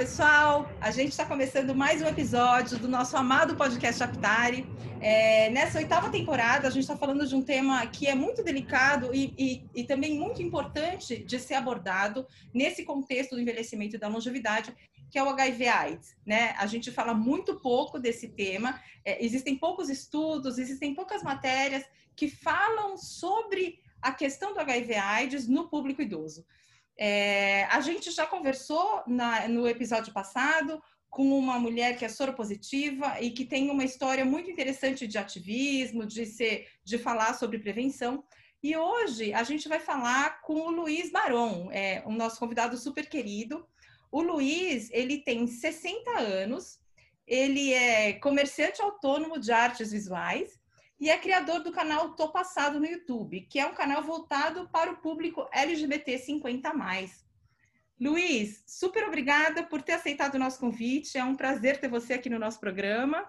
pessoal! A gente está começando mais um episódio do nosso amado podcast Aptari. É, nessa oitava temporada, a gente está falando de um tema que é muito delicado e, e, e, também muito importante de ser abordado nesse contexto do envelhecimento e da longevidade, que é o HIV/AIDS. Né? A gente fala muito pouco desse tema, é, existem poucos estudos, existem poucas matérias que falam sobre a questão do HIV/AIDS no público idoso. É, a gente já conversou na, no episódio passado com uma mulher que é soropositiva e que tem uma história muito interessante de ativismo, de ser, de falar sobre prevenção. E hoje a gente vai falar com o Luiz Baron, é, o nosso convidado super querido. O Luiz, ele tem 60 anos, ele é comerciante autônomo de artes visuais e é criador do canal Tô Passado no YouTube, que é um canal voltado para o público LGBT 50 Luiz, super obrigada por ter aceitado o nosso convite. É um prazer ter você aqui no nosso programa.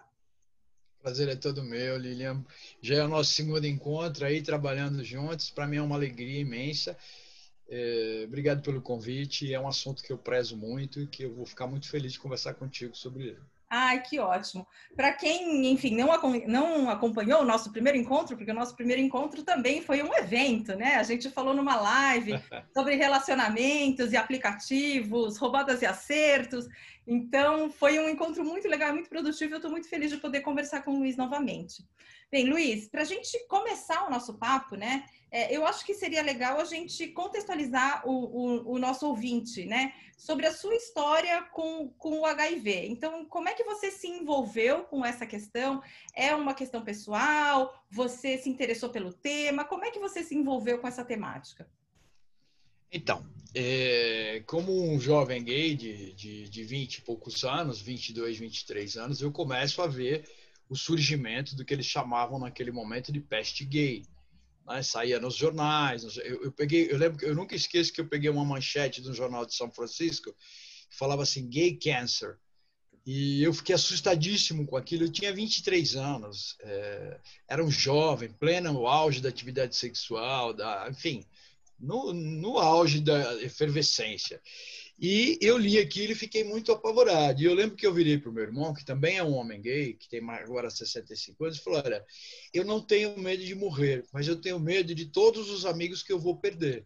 Prazer é todo meu, Lilian. Já é o nosso segundo encontro aí, trabalhando juntos. Para mim é uma alegria imensa. É, obrigado pelo convite. É um assunto que eu prezo muito e que eu vou ficar muito feliz de conversar contigo sobre ele. Ai, que ótimo. Para quem, enfim, não, não acompanhou o nosso primeiro encontro, porque o nosso primeiro encontro também foi um evento, né? A gente falou numa live sobre relacionamentos e aplicativos, roubadas e acertos. Então, foi um encontro muito legal, muito produtivo. Eu estou muito feliz de poder conversar com o Luiz novamente. Bem, Luiz, para a gente começar o nosso papo, né? É, eu acho que seria legal a gente contextualizar o, o, o, nosso ouvinte, né? Sobre a sua história com, com o HIV. Então, como é que você se envolveu com essa questão? É uma questão pessoal? Você se interessou pelo tema? Como é que você se envolveu com essa temática? Então, é, como um jovem gay de, de, de 20 e poucos anos, 22, 23 anos, eu começo a ver o surgimento do que eles chamavam naquele momento de peste gay né? saía nos jornais. Eu, eu, peguei, eu lembro, eu nunca esqueço que eu peguei uma manchete do jornal de São Francisco que falava assim, gay cancer. E eu fiquei assustadíssimo com aquilo. Eu tinha 23 anos, é, era um jovem, pleno auge da atividade sexual, da, enfim, no, no auge da efervescência. E eu li aquilo e fiquei muito apavorado. E eu lembro que eu virei para o meu irmão, que também é um homem gay, que tem agora 65 anos, e falou: Olha, eu não tenho medo de morrer, mas eu tenho medo de todos os amigos que eu vou perder.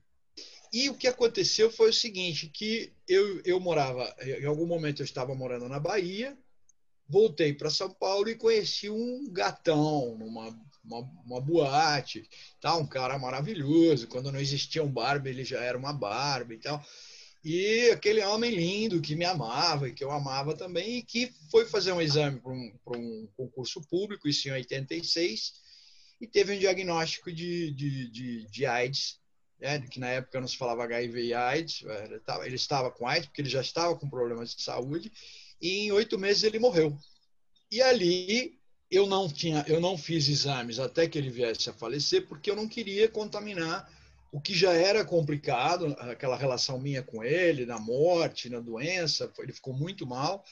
E o que aconteceu foi o seguinte: que eu, eu morava, em algum momento eu estava morando na Bahia, voltei para São Paulo e conheci um gatão numa uma, uma boate, tá? um cara maravilhoso. Quando não existia um Barbie, ele já era uma Barbie e tal. E aquele homem lindo que me amava e que eu amava também, e que foi fazer um exame para um, um, concurso público, isso em 86, e teve um diagnóstico de, de, de, de AIDS, né, que na época não se falava HIV e AIDS, ele estava com AIDS, porque ele já estava com problemas de saúde, e em oito meses ele morreu. E ali eu não tinha, eu não fiz exames até que ele viesse a falecer, porque eu não queria contaminar o que já era complicado, aquela relação minha com ele, na morte, na doença, ele ficou muito mal.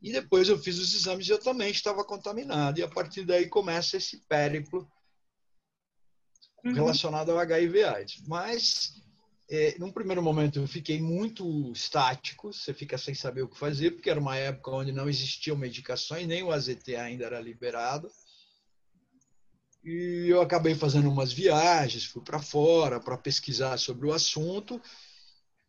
E depois eu fiz os exames e eu também estava contaminado. E a partir daí começa esse périplo uhum. relacionado ao HIV/AIDS. Mas, é, num primeiro momento, eu fiquei muito estático, você fica sem saber o que fazer, porque era uma época onde não existiam medicações, nem o AZT ainda era liberado. E eu acabei fazendo umas viagens, fui para fora para pesquisar sobre o assunto.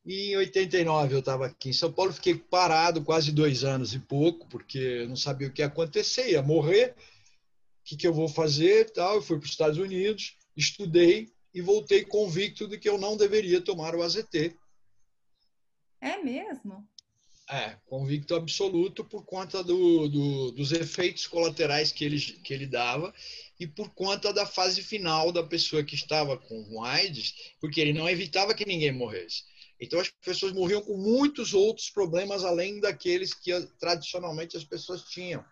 E em 89 eu estava aqui em São Paulo, fiquei parado quase dois anos e pouco, porque não sabia o que ia acontecer, ia morrer, o que, que eu vou fazer tal. Eu fui para os Estados Unidos, estudei e voltei convicto de que eu não deveria tomar o AZT. É mesmo? É, convicto absoluto por conta do, do, dos efeitos colaterais que ele, que ele dava e por conta da fase final da pessoa que estava com AIDS, porque ele não evitava que ninguém morresse. Então as pessoas morriam com muitos outros problemas além daqueles que tradicionalmente as pessoas tinham.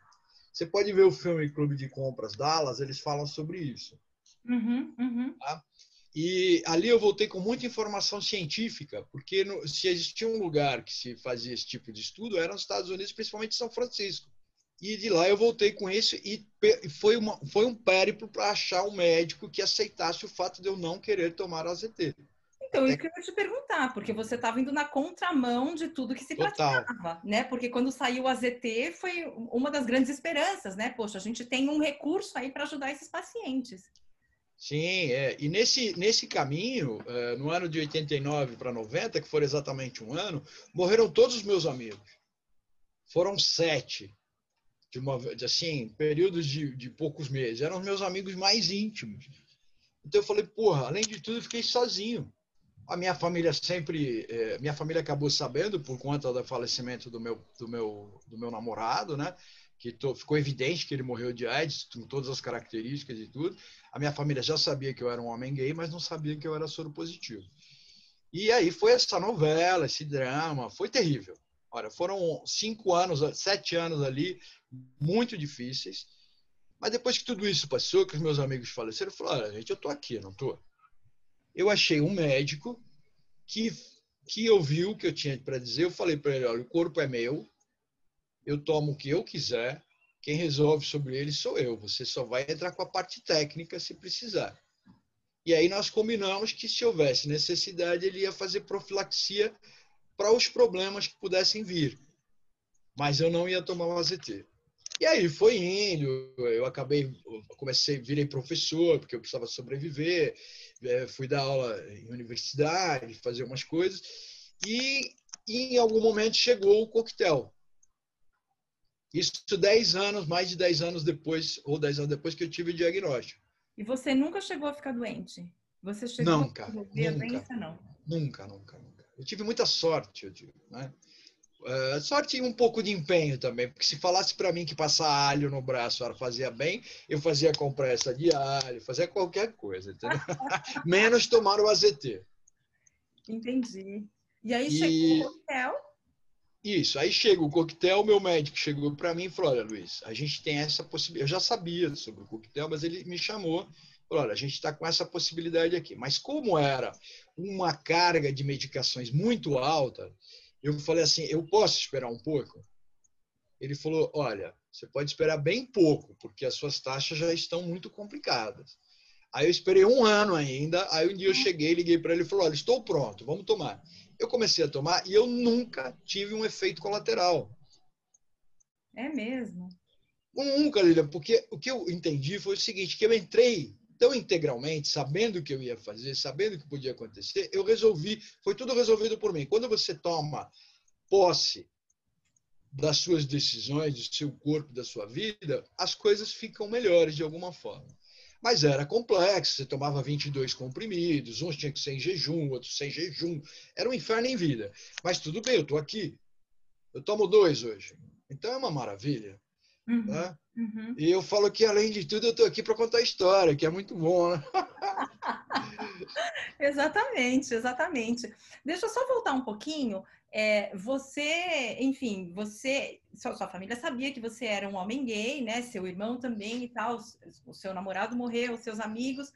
Você pode ver o filme Clube de Compras Dallas, eles falam sobre isso. Uhum, uhum. Tá? E ali eu voltei com muita informação científica, porque no, se existia um lugar que se fazia esse tipo de estudo, era nos Estados Unidos, principalmente São Francisco. E de lá eu voltei com isso e foi, uma, foi um périplo para achar um médico que aceitasse o fato de eu não querer tomar AZT. Então, isso que eu ia te perguntar, porque você estava indo na contramão de tudo que se Total. praticava, né? Porque quando saiu o AZT foi uma das grandes esperanças, né? Poxa, a gente tem um recurso aí para ajudar esses pacientes. Sim, é. e nesse, nesse caminho, é, no ano de 89 para 90, que foi exatamente um ano, morreram todos os meus amigos. Foram sete, de uma, assim, períodos de, de poucos meses. Eram os meus amigos mais íntimos. Então eu falei, porra, além de tudo, eu fiquei sozinho. A minha família sempre, é, minha família acabou sabendo por conta do falecimento do meu, do meu, do meu namorado, né? Que to, ficou evidente que ele morreu de AIDS, com todas as características e tudo. A minha família já sabia que eu era um homem gay, mas não sabia que eu era soro positivo. E aí foi essa novela, esse drama, foi terrível. Olha, foram cinco anos, sete anos ali, muito difíceis. Mas depois que tudo isso passou, que os meus amigos faleceram, eu falei, olha, gente, eu tô aqui, não tô? Eu achei um médico que, que ouviu o que eu tinha para dizer. Eu falei para ele, olha, o corpo é meu, eu tomo o que eu quiser, quem resolve sobre ele sou eu. Você só vai entrar com a parte técnica se precisar. E aí nós combinamos que se houvesse necessidade, ele ia fazer profilaxia para os problemas que pudessem vir. Mas eu não ia tomar o AZT. E aí foi indo, eu acabei, comecei, virei professor, porque eu precisava sobreviver, é, fui dar aula em universidade, fazer umas coisas, e em algum momento chegou o coquetel. Isso 10 anos, mais de 10 anos depois, ou 10 anos depois que eu tive o diagnóstico. E você nunca chegou a ficar doente? Você chegou a nunca, doença, não? Nunca, nunca, nunca. Eu tive muita sorte, eu digo, né? Uh, sorte e um pouco de empenho também, porque se falasse para mim que passar alho no braço fazia bem, eu fazia compressa de alho, fazia qualquer coisa, entendeu? Menos tomar o AZT. Entendi. E aí e... chegou o coquetel? Isso, aí chega o coquetel, meu médico chegou para mim e falou: Olha, Luiz, a gente tem essa possibilidade. Eu já sabia sobre o coquetel, mas ele me chamou falou: Olha, a gente está com essa possibilidade aqui. Mas como era uma carga de medicações muito alta, eu falei assim: eu posso esperar um pouco? Ele falou: olha, você pode esperar bem pouco, porque as suas taxas já estão muito complicadas. Aí eu esperei um ano ainda. Aí um dia eu cheguei, liguei para ele e falou: olha, estou pronto, vamos tomar. Eu comecei a tomar e eu nunca tive um efeito colateral. É mesmo? Nunca, Lilian, porque o que eu entendi foi o seguinte: que eu entrei tão integralmente, sabendo o que eu ia fazer, sabendo o que podia acontecer, eu resolvi, foi tudo resolvido por mim. Quando você toma posse das suas decisões, do seu corpo, da sua vida, as coisas ficam melhores de alguma forma. Mas era complexo, você tomava 22 comprimidos, uns tinham que ser em jejum, outros sem jejum. Era um inferno em vida. Mas tudo bem, eu estou aqui. Eu tomo dois hoje. Então é uma maravilha. Uhum, né? uhum. E eu falo que, além de tudo, eu estou aqui para contar história, que é muito bom. Né? exatamente, exatamente. Deixa eu só voltar um pouquinho. É, você, enfim, você, sua, sua, família sabia que você era um homem gay, né? Seu irmão também e tal, o seu namorado morreu, seus amigos.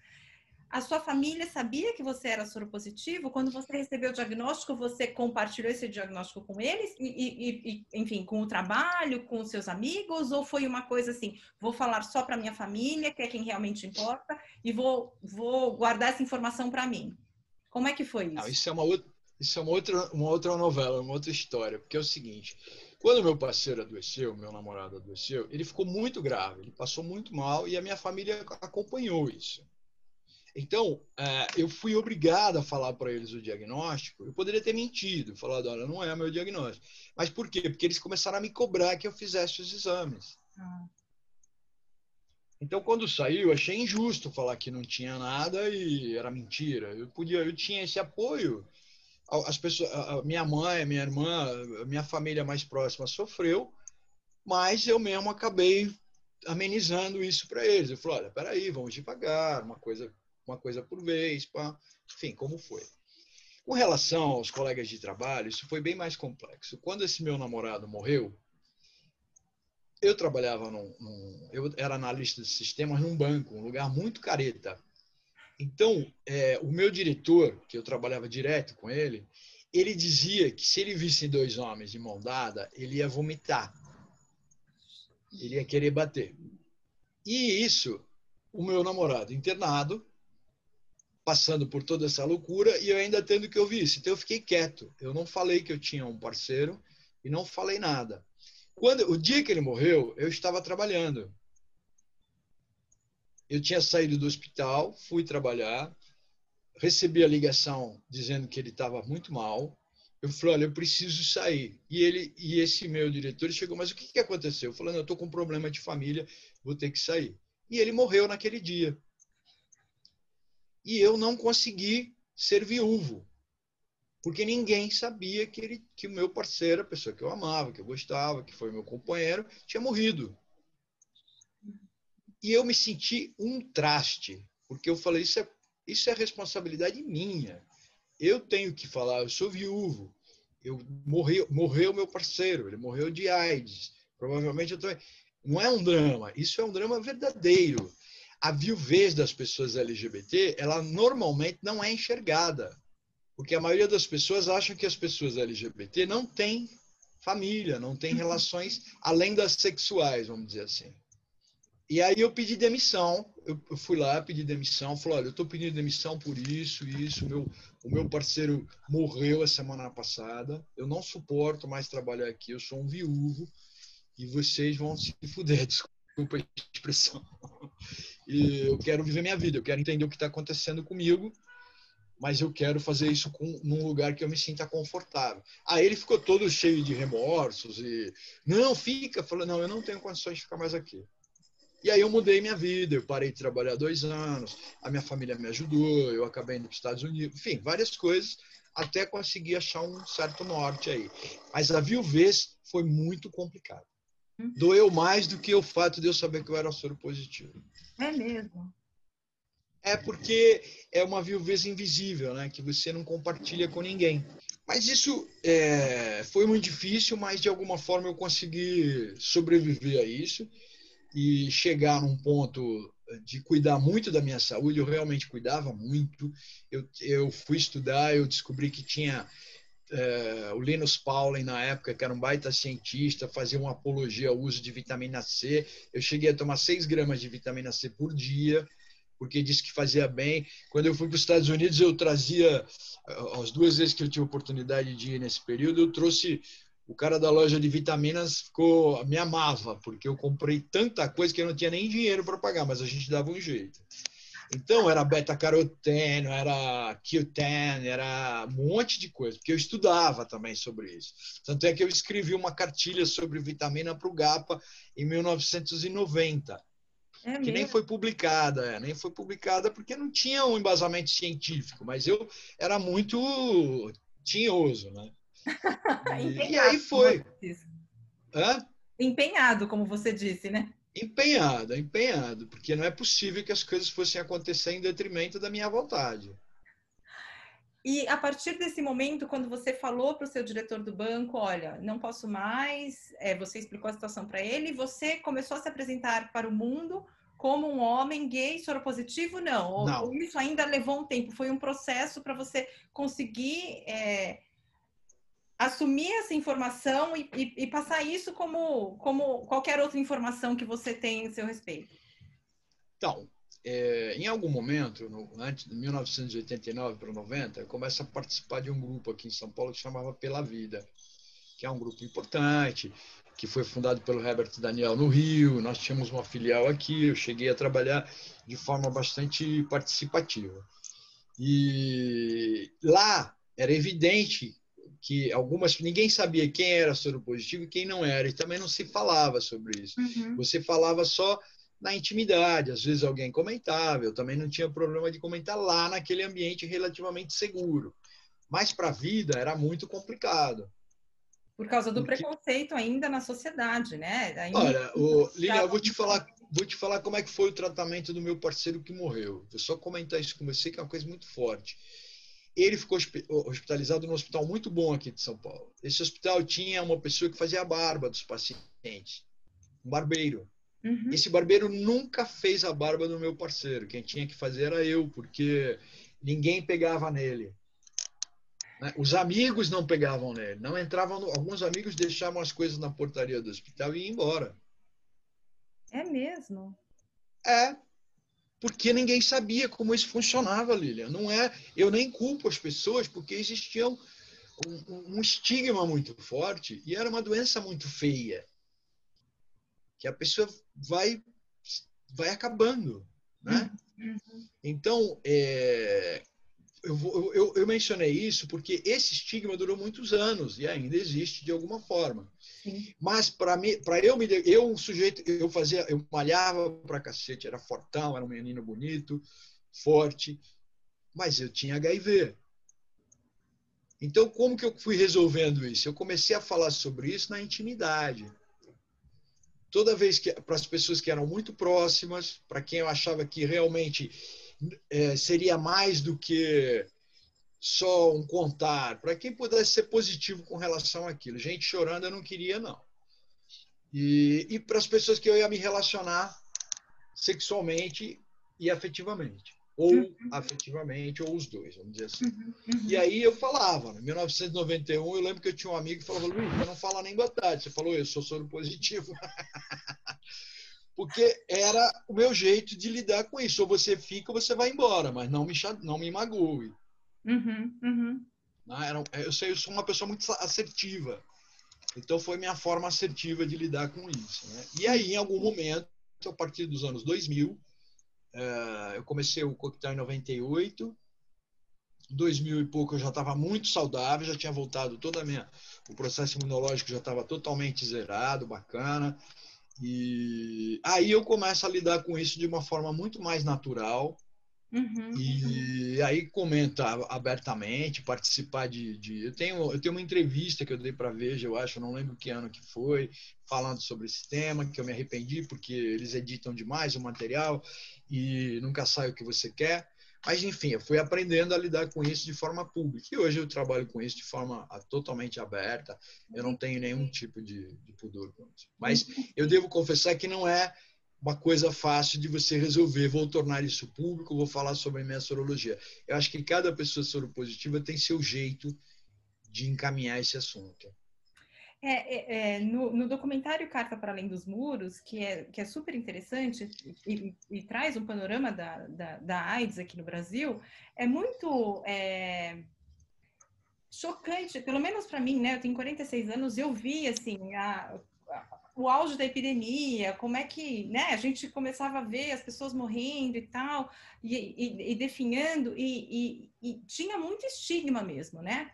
A sua família sabia que você era soropositivo? Quando você recebeu o diagnóstico, você compartilhou esse diagnóstico com eles? E, e, e enfim, com o trabalho, com os seus amigos? Ou foi uma coisa assim, vou falar só para minha família, que é quem realmente importa, e vou, vou guardar essa informação para mim? Como é que foi isso? Não, isso é uma outra, isso é uma outra, uma outra novela, uma outra história, porque é o seguinte: quando meu parceiro adoeceu, meu namorado adoeceu, ele ficou muito grave, ele passou muito mal e a minha família acompanhou isso. Então, é, eu fui obrigado a falar para eles o diagnóstico. Eu poderia ter mentido, falado, olha, não é meu diagnóstico. Mas por quê? Porque eles começaram a me cobrar que eu fizesse os exames. Ah. Então, quando saiu, achei injusto falar que não tinha nada e era mentira. Eu podia, eu tinha esse apoio. As pessoas, a minha mãe, minha irmã, minha família mais próxima sofreu, mas eu mesmo acabei amenizando isso para eles. Eu falei, olha, peraí, vamos devagar, uma coisa uma coisa por vez, pá. enfim, como foi. Com relação aos colegas de trabalho, isso foi bem mais complexo. Quando esse meu namorado morreu, eu trabalhava num, num eu era analista de sistemas num banco, um lugar muito careta. Então, é, o meu diretor, que eu trabalhava direto com ele, ele dizia que se ele visse dois homens de mão dada, ele ia vomitar. Ele ia querer bater. E isso, o meu namorado internado, passando por toda essa loucura e eu ainda tendo que ouvir isso. Então eu fiquei quieto. Eu não falei que eu tinha um parceiro e não falei nada. Quando o dia que ele morreu, eu estava trabalhando. Eu tinha saído do hospital, fui trabalhar, recebi a ligação dizendo que ele estava muito mal. Eu falei, olha, eu preciso sair. E ele e esse meu diretor chegou, mas o que, que aconteceu? Eu falei, eu estou com um problema de família, vou ter que sair. E ele morreu naquele dia. E eu não consegui ser viúvo, porque ninguém sabia que, ele, que o meu parceiro, a pessoa que eu amava, que eu gostava, que foi meu companheiro, tinha morrido. E eu me senti um traste, porque eu falei, isso é, isso é responsabilidade minha. Eu tenho que falar, eu sou viúvo, eu morreu, morreu meu parceiro, ele morreu de AIDS. Provavelmente eu tô... Não é um drama, isso é um drama verdadeiro. A viuvez das pessoas LGBT, ela normalmente não é enxergada. Porque a maioria das pessoas acham que as pessoas LGBT não têm família, não têm relações além das sexuais, vamos dizer assim. E aí eu pedi demissão, eu fui lá, pedi demissão, falei, olha, eu estou pedindo demissão por isso, isso, o meu, o meu parceiro morreu a semana passada, eu não suporto mais trabalhar aqui, eu sou um viúvo, e vocês vão se fuder, desculpa a expressão. E eu quero viver minha vida, eu quero entender o que está acontecendo comigo, mas eu quero fazer isso com, num lugar que eu me sinta confortável. Aí ele ficou todo cheio de remorsos e, não, fica, falou, não, eu não tenho condições de ficar mais aqui. E aí eu mudei minha vida, eu parei de trabalhar dois anos, a minha família me ajudou, eu acabei indo para os Estados Unidos, enfim, várias coisas, até conseguir achar um certo norte aí. Mas a viuvez foi muito complicado. Hum. Doeu mais do que o fato de eu saber que eu era soro positivo. É mesmo? É porque é uma viuvez invisível, né? Que você não compartilha com ninguém. Mas isso é, foi muito difícil, mas de alguma forma eu consegui sobreviver a isso e chegar num ponto de cuidar muito da minha saúde, eu realmente cuidava muito. Eu, eu fui estudar, eu descobri que tinha é, o Linus Pauling, na época, que era um baita cientista, fazia uma apologia ao uso de vitamina C. Eu cheguei a tomar 6 gramas de vitamina C por dia, porque disse que fazia bem. Quando eu fui para os Estados Unidos, eu trazia, as duas vezes que eu tive oportunidade de ir nesse período, eu trouxe o cara da loja de vitaminas ficou me amava porque eu comprei tanta coisa que eu não tinha nem dinheiro para pagar, mas a gente dava um jeito. Então era beta-caroteno, era Q10, era um monte de coisa, porque eu estudava também sobre isso. Tanto é que eu escrevi uma cartilha sobre vitamina para o GAPA em 1990. É que nem foi publicada, é, nem foi publicada porque não tinha um embasamento científico, mas eu era muito tinhoso, né? e, aí foi. Hã? Empenhado, como você disse, né? Empenhado, empenhado, porque não é possível que as coisas fossem acontecer em detrimento da minha vontade. E a partir desse momento, quando você falou para o seu diretor do banco, olha, não posso mais, é, você explicou a situação para ele, você começou a se apresentar para o mundo como um homem gay soropositivo? Não. não. Ou, isso ainda levou um tempo? Foi um processo para você conseguir é, assumir essa informação e, e, e, passar isso como, como qualquer outra informação que você tem em seu respeito? Então, é, em algum momento, no, antes de 1989 para 90, eu começo a participar de um grupo aqui em São Paulo que chamava Pela Vida, que é um grupo importante, que foi fundado pelo Herbert Daniel no Rio. Nós tínhamos uma filial aqui, eu cheguei a trabalhar de forma bastante participativa. E lá era evidente que algumas ninguém sabia quem era soropositivo e quem não era e também não se falava sobre isso. Uhum. Você falava só na intimidade, às vezes alguém comentava, eu também não tinha problema de comentar lá naquele ambiente relativamente seguro. Mas para a vida era muito complicado. Por causa do Porque... preconceito ainda na sociedade, né? Ainda... Olha, o, Lilian, eu vou te falar, vou te falar como é que foi o tratamento do meu parceiro que morreu. Vou só comentar isso com você, que é uma coisa muito forte. Ele ficou hospitalizado num hospital muito bom aqui de São Paulo. Esse hospital tinha uma pessoa que fazia a barba dos pacientes, um barbeiro. Uhum. Esse barbeiro nunca fez a barba do meu parceiro. Quem tinha que fazer era eu, porque ninguém pegava nele. Né? Os amigos não pegavam nele, não entravam. No... Alguns amigos deixavam as coisas na portaria do hospital e iam embora. É mesmo? É. porque ninguém sabia como isso funcionava, Lilian. Não é, eu nem culpo as pessoas, porque existia um, um, estigma muito forte e era uma doença muito feia, que a pessoa vai vai acabando, né? Então, é, eu, eu, eu, mencionei isso porque esse estigma durou muitos anos e ainda existe de alguma forma. Mas para mim, para eu me, eu um sujeito, eu fazia, eu malhava para cacete, era fortão, era um menino bonito, forte, mas eu tinha HIV. Então, como que eu fui resolvendo isso? Eu comecei a falar sobre isso na intimidade. Toda vez que para as pessoas que eram muito próximas, para quem eu achava que realmente é, seria mais do que só um contar, para quem pudesse ser positivo com relação àquilo. Gente chorando eu não queria, não. E, e para as pessoas que eu ia me relacionar sexualmente e afetivamente. Ou uhum. afetivamente, ou os dois, vamos dizer assim. Uhum. Uhum. E aí eu falava, em 1991, eu lembro que eu tinha um amigo que falava, Luiz, você não fala nem boa tarde. Você falou, eu sou soro positivo. porque era o meu jeito de lidar com isso. Ou você fica ou você vai embora, mas não me, não me magoe. Uhum, uhum. Eu sei, eu sou uma pessoa muito assertiva. Então foi minha forma assertiva de lidar com isso. Né? E aí, em algum momento, a partir dos anos 2000, eh, eu comecei o coquetel em 98. Em 2000 e pouco eu já estava muito saudável, já tinha voltado toda a minha. O processo imunológico já estava totalmente zerado, bacana. E aí eu começo a lidar com isso de uma forma muito mais natural. Uhum. E aí comentar abertamente, participar de, de, eu tenho eu tenho uma entrevista que eu dei para Veja, eu acho, eu não lembro que ano que foi, falando sobre esse tema, que eu me arrependi porque eles editam demais o material e nunca sai o que você quer. Mas, enfim, eu fui aprendendo a lidar com isso de forma pública. E hoje eu trabalho com isso de forma totalmente aberta. Eu não tenho nenhum tipo de, de pudor. Mas eu devo confessar que não é uma coisa fácil de você resolver. Vou tornar isso público, vou falar sobre a minha sorologia. Eu acho que cada pessoa soropositiva tem seu jeito de encaminhar esse assunto. É, é, é, no, no, documentário Carta para Além dos Muros, que é, que é super interessante e, e traz um panorama da, da, da, AIDS aqui no Brasil, é muito é, chocante, pelo menos para mim, né? Eu tenho 46 anos, eu vi assim a, o auge da epidemia, como é que né, a gente começava a ver as pessoas morrendo e tal, e, e, e definhando, e, e tinha muito estigma mesmo, né?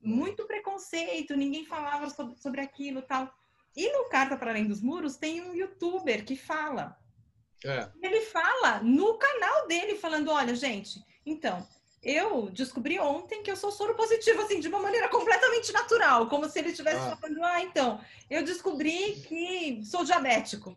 muito preconceito, ninguém falava sobre, sobre aquilo tal. E no Carta para Além dos Muros tem um youtuber que fala. É. Ele fala no canal dele, falando: olha, gente, então, eu descobri ontem que eu sou soro positivo, assim, de uma maneira completamente natural, como se ele estivesse ah. falando: ah, então, eu descobri que sou diabético.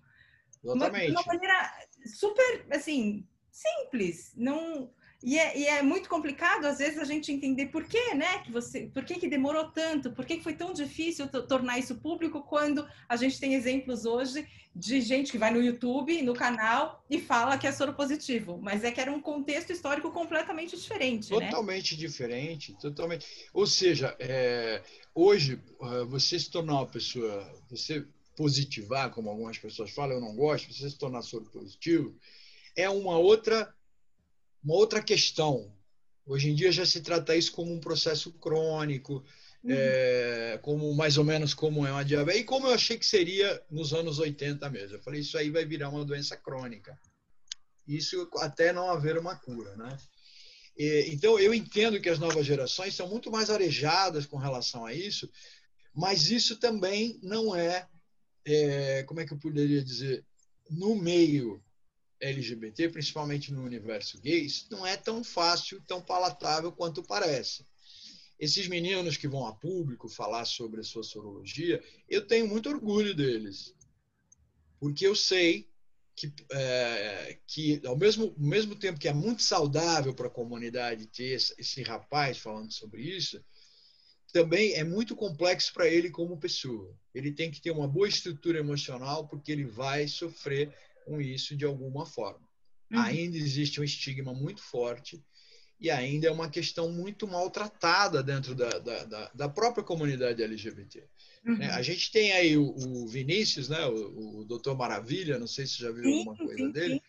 Exatamente. De uma maneira super, assim, simples. Não e é, e é, muito complicado, às vezes, a gente entender por que, né, que você, por que, que demorou tanto, por que, que foi tão difícil tornar isso público quando a gente tem exemplos hoje de gente que vai no YouTube, no canal, e fala que é soro positivo. Mas é que era um contexto histórico completamente diferente. Né? Totalmente né? diferente, totalmente. Ou seja, é, hoje, ah, você se tornar uma pessoa, você positivar, como algumas pessoas falam, eu não gosto, você se tornar soro positivo, é uma outra uma outra questão, hoje em dia já se trata isso como um processo crônico, uhum. é, como mais ou menos como é uma diabetes, e como eu achei que seria nos anos 80 mesmo. Eu falei, isso aí vai virar uma doença crônica. Isso até não haver uma cura, né? E, então, eu entendo que as novas gerações são muito mais arejadas com relação a isso, mas isso também não é, é como é que eu poderia dizer, no meio LGBT, principalmente no universo gay, isso não é tão fácil, tão palatável quanto parece. Esses meninos que vão a público falar sobre a sua sorologia, eu tenho muito orgulho deles, porque eu sei que, é, que ao, mesmo, mesmo tempo que é muito saudável para a comunidade ter esse, esse rapaz falando sobre isso, também é muito complexo para ele como pessoa. Ele tem que ter uma boa estrutura emocional, porque ele vai sofrer com isso de alguma forma. Uhum. Ainda existe um estigma muito forte e ainda é uma questão muito maltratada dentro da, da, da, da própria comunidade LGBT. Uhum. Né? A gente tem aí o, o Vinícius, né? o, o Doutor Maravilha, não sei se você já viu sim, alguma coisa sim, dele. Sim.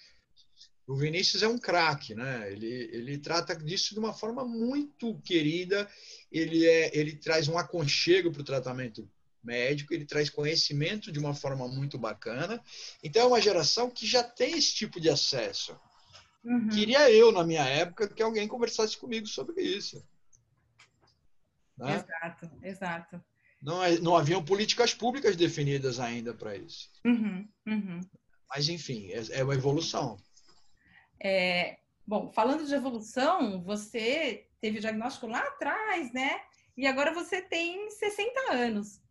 O Vinícius é um craque, né? Ele, ele trata disso de uma forma muito querida. Ele, é, ele traz um aconchego para o tratamento médico, ele traz conhecimento de uma forma muito bacana. Então, é uma geração que já tem esse tipo de acesso. Uhum. Queria eu, na minha época, que alguém conversasse comigo sobre isso. Né? Exato, exato. Não, é, não haviam políticas públicas definidas ainda para isso. Uhum, uhum. Mas, enfim, é, é uma evolução. É, bom, falando de evolução, você teve o diagnóstico lá atrás, né? E agora você tem 60 anos.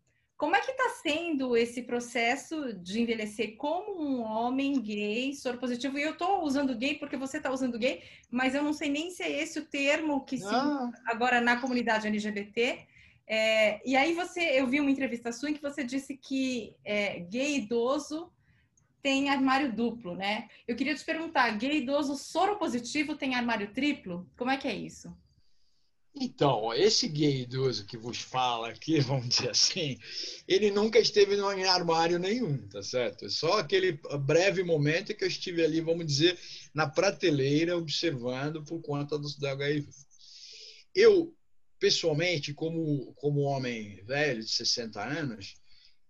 Como é que está sendo esse processo de envelhecer como um homem gay, soro positivo? E eu estou usando gay porque você está usando gay, mas eu não sei nem se é esse o termo que se ah. agora na comunidade LGBT. É, e aí você, eu vi uma entrevista sua em que você disse que é, gay idoso tem armário duplo, né? Eu queria te perguntar, gay idoso soro positivo tem armário triplo? Como é que é isso? Então, esse gay idoso que vos fala aqui, vamos dizer assim, ele nunca esteve em armário nenhum, tá certo? Só aquele breve momento que eu estive ali, vamos dizer, na prateleira, observando por conta do HIV. Eu, pessoalmente, como, como homem velho, de 60 anos,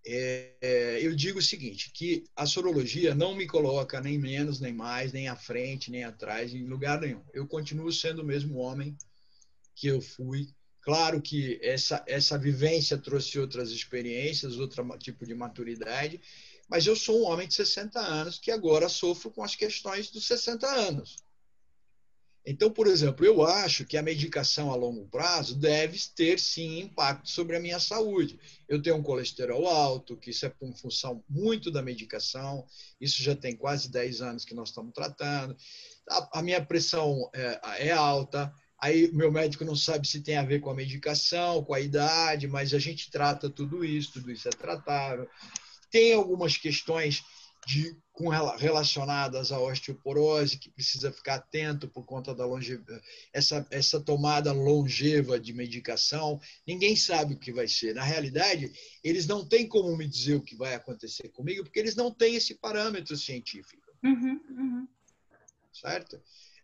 é, é, eu digo o seguinte, que a sorologia não me coloca nem menos, nem mais, nem à frente, nem atrás, em lugar nenhum. Eu continuo sendo o mesmo homem que eu fui. Claro que essa, essa vivência trouxe outras experiências, outro tipo de maturidade, mas eu sou um homem de 60 anos que agora sofro com as questões dos 60 anos. Então, por exemplo, eu acho que a medicação a longo prazo deve ter sim impacto sobre a minha saúde. Eu tenho um colesterol alto, que isso é em função muito da medicação, isso já tem quase 10 anos que nós estamos tratando. A, minha pressão é, é alta, Aí meu médico não sabe se tem a ver com a medicação, com a idade, mas a gente trata tudo isso, tudo isso é tratável. Tem algumas questões de, com, relacionadas à osteoporose que precisa ficar atento por conta da longe, essa, essa tomada longeva de medicação. Ninguém sabe o que vai ser. Na realidade, eles não têm como me dizer o que vai acontecer comigo, porque eles não têm esse parâmetro científico. Uhum, uhum. Certo?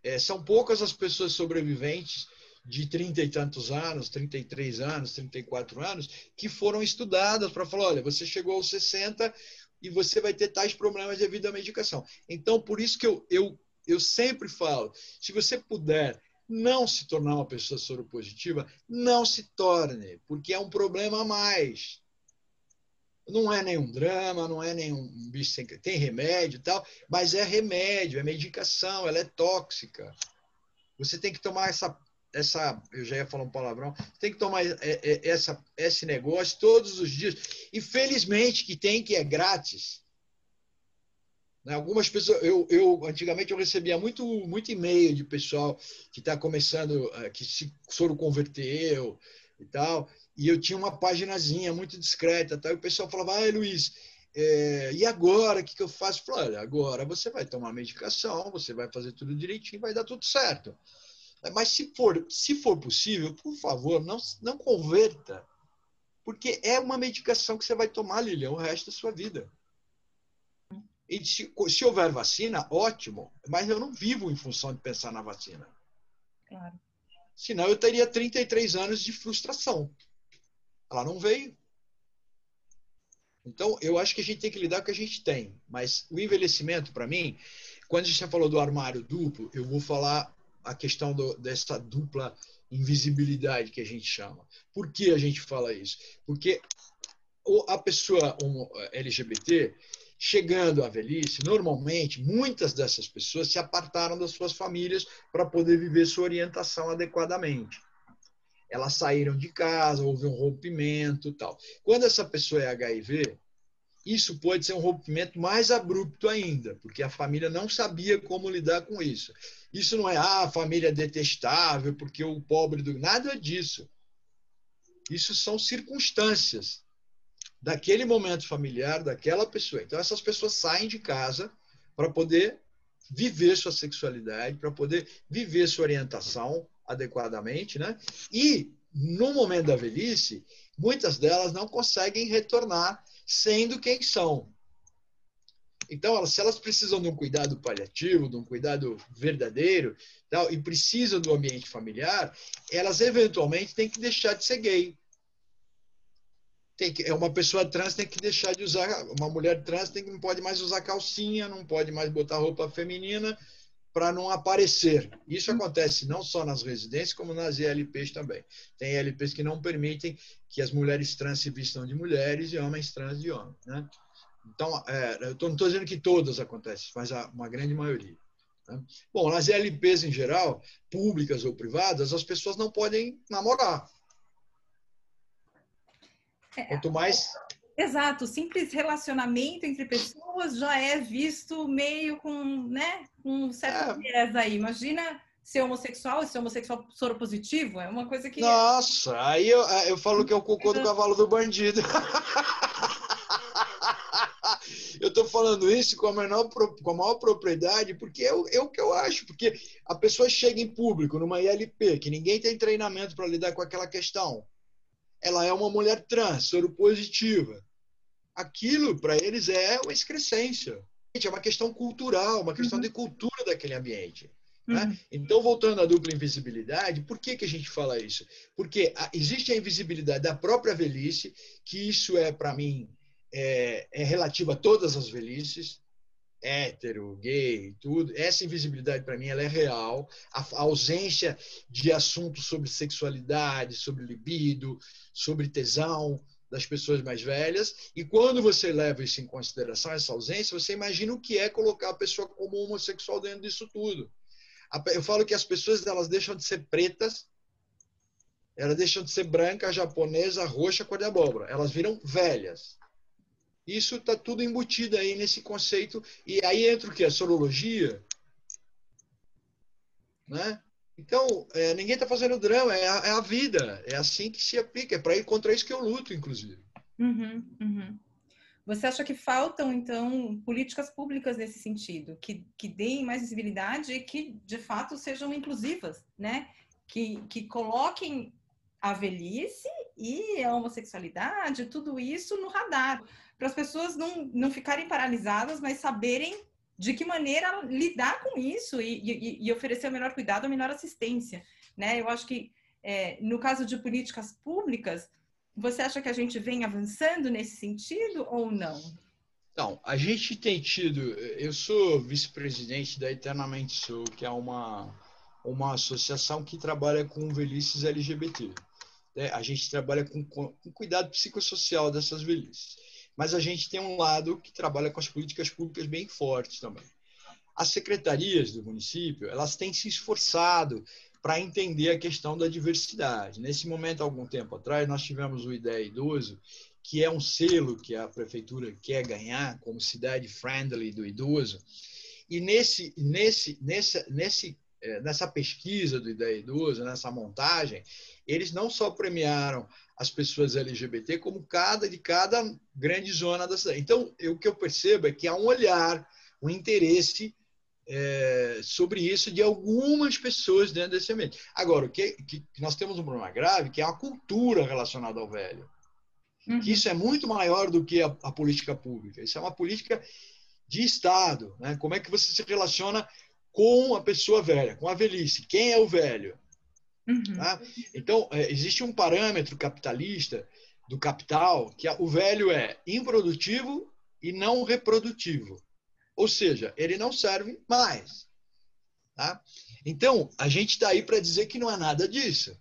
É, são poucas as pessoas sobreviventes de 30 e tantos anos, 33 anos, 34 anos, que foram estudadas para falar: olha, você chegou aos 60 e você vai ter tais problemas devido à medicação. Então, por isso que eu, eu, eu sempre falo: se você puder não se tornar uma pessoa soropositiva, não se torne, porque é um problema a mais. Não é nenhum drama, não é nenhum bicho sem. Tem remédio e tal, mas é remédio, é medicação, ela é tóxica. Você tem que tomar essa. essa eu já ia falar um palavrão. Tem que tomar essa, esse negócio todos os dias. E felizmente que tem, que é grátis. Né, algumas pessoas, eu, eu antigamente eu recebia muito, muito e-mail de pessoal que está começando, eh, que se soro converteu e tal, e eu tinha uma paginazinha muito discreta. Tá? E o pessoal falava, ah, Luiz, é, e agora, o que, que eu faço? Eu falei, olha, agora você vai tomar medicação, você vai fazer tudo direitinho, vai dar tudo certo. Mas se for, se for possível, por favor, não, não converta. Porque é uma medicação que você vai tomar, Lilian, o resto da sua vida. E se, se houver vacina, ótimo, mas eu não vivo em função de pensar na vacina. Claro. Senão eu teria 33 anos de frustração. Ela não veio. Então, eu acho que a gente tem que lidar com o que a gente tem. Mas o envelhecimento, para mim, quando a gente falou do armário duplo, eu vou falar a questão do, dessa dupla invisibilidade que a gente chama. Por que a gente fala isso? Porque a pessoa LGBT, chegando à velhice, normalmente, muitas dessas pessoas se apartaram das suas famílias para poder viver sua orientação adequadamente elas saíram de casa, houve um rompimento tal. Quando essa pessoa é HIV, isso pode ser um rompimento mais abrupto ainda, porque a família não sabia como lidar com isso. Isso não é, ah, a família é detestável, porque o pobre do. Nada disso. Isso são circunstâncias daquele momento familiar, daquela pessoa. Então, essas pessoas saem de casa para poder viver sua sexualidade, para poder viver sua orientação, adequadamente, né? E no momento da velhice, muitas delas não conseguem retornar sendo quem são. Então, se elas precisam de um cuidado paliativo, de um cuidado verdadeiro, tal, e precisam do ambiente familiar, elas eventualmente têm que deixar de ser gay. Tem que, é uma pessoa trans tem que deixar de usar, uma mulher trans tem que, não pode mais usar calcinha, não pode mais botar roupa feminina para não aparecer. Isso acontece não só nas residências, como nas ELPs também. Tem ELPs que não permitem que as mulheres trans se vistam de mulheres e homens trans de homens. Né? Então, é, eu tô, não estou dizendo que todas acontecem, mas uma grande maioria. Né? Bom, nas LPs em geral, públicas ou privadas, as pessoas não podem namorar. É, Quanto mais. Exato, simples relacionamento entre pessoas já é visto meio com, né, com um certo é. viés aí. Imagina ser homossexual e ser homossexual soro positivo, é uma coisa que. Nossa, aí eu, eu falo que é o cocô do cavalo do bandido. eu estou falando isso com a, menor, com a maior propriedade, porque é o, é o que eu acho. Porque a pessoa chega em público, numa ILP, que ninguém tem treinamento para lidar com aquela questão. Ela é uma mulher trans, soro positiva. Aquilo, para eles, é uma excrescência. É uma questão cultural, uma questão uhum. de cultura daquele ambiente. Né? Uhum. Então, voltando à dupla invisibilidade, por que, que a gente fala isso? Porque existe a invisibilidade da própria velhice, que isso é, para mim, é, é relativa a todas as velhices, hétero, gay, tudo. Essa invisibilidade, para mim, ela é real. A, a, ausência de assuntos sobre sexualidade, sobre libido, sobre tesão das pessoas mais velhas. E quando você leva isso em consideração, essa ausência, você imagina o que é colocar a pessoa como homossexual dentro disso tudo. Eu falo que as pessoas elas deixam de ser pretas, elas deixam de ser branca, japonesa, roxa, cor de abóbora. Elas viram velhas. Isso está tudo embutido aí nesse conceito. E aí entra o que? A sorologia. Né? Então, é, ninguém está fazendo drama, é a, é a, vida. É assim que se aplica. É para ir contra isso que eu luto, inclusive. Uhum, uhum. Você acha que faltam, então, políticas públicas nesse sentido, que, que deem mais visibilidade e que, de fato, sejam inclusivas, né? Que, que coloquem a velhice e a homossexualidade, tudo isso no radar para as pessoas não, não ficarem paralisadas, mas saberem de que maneira lidar com isso e, e, e oferecer o melhor cuidado, a melhor assistência. Né? Eu acho que, é, no caso de políticas públicas, você acha que a gente vem avançando nesse sentido ou não? Não, a gente tem tido. Eu sou vice-presidente da Eternamente Sou, que é uma, uma associação que trabalha com velhices LGBT. É, a gente trabalha com, com cuidado psicossocial dessas velhices mas a gente tem um lado que trabalha com as políticas públicas bem fortes também. As secretarias do município, elas têm se esforçado para entender a questão da diversidade. Nesse momento, algum tempo atrás, nós tivemos o Ideia Idoso, que é um selo que a prefeitura quer ganhar como cidade friendly do idoso. E nesse, nesse, nessa, nesse, nessa pesquisa do Ideia Idoso, nessa montagem, eles não só premiaram as pessoas LGBT como cada de cada grande zona da cidade. Então, eu, o que eu percebo é que há um olhar, um interesse é, sobre isso de algumas pessoas dentro desse ambiente. Agora, o que, que, nós temos um problema grave, que é a cultura relacionada ao velho. Uhum. Que isso é muito maior do que a, a, política pública. Isso é uma política de Estado. Né? Como é que você se relaciona com a pessoa velha, com a velhice? Quem é o velho? Uhum. Tá? Então, é, existe um parâmetro capitalista do capital que o velho é improdutivo e não reprodutivo. Ou seja, ele não serve mais. Tá? Então, a gente está aí para dizer que não é nada disso.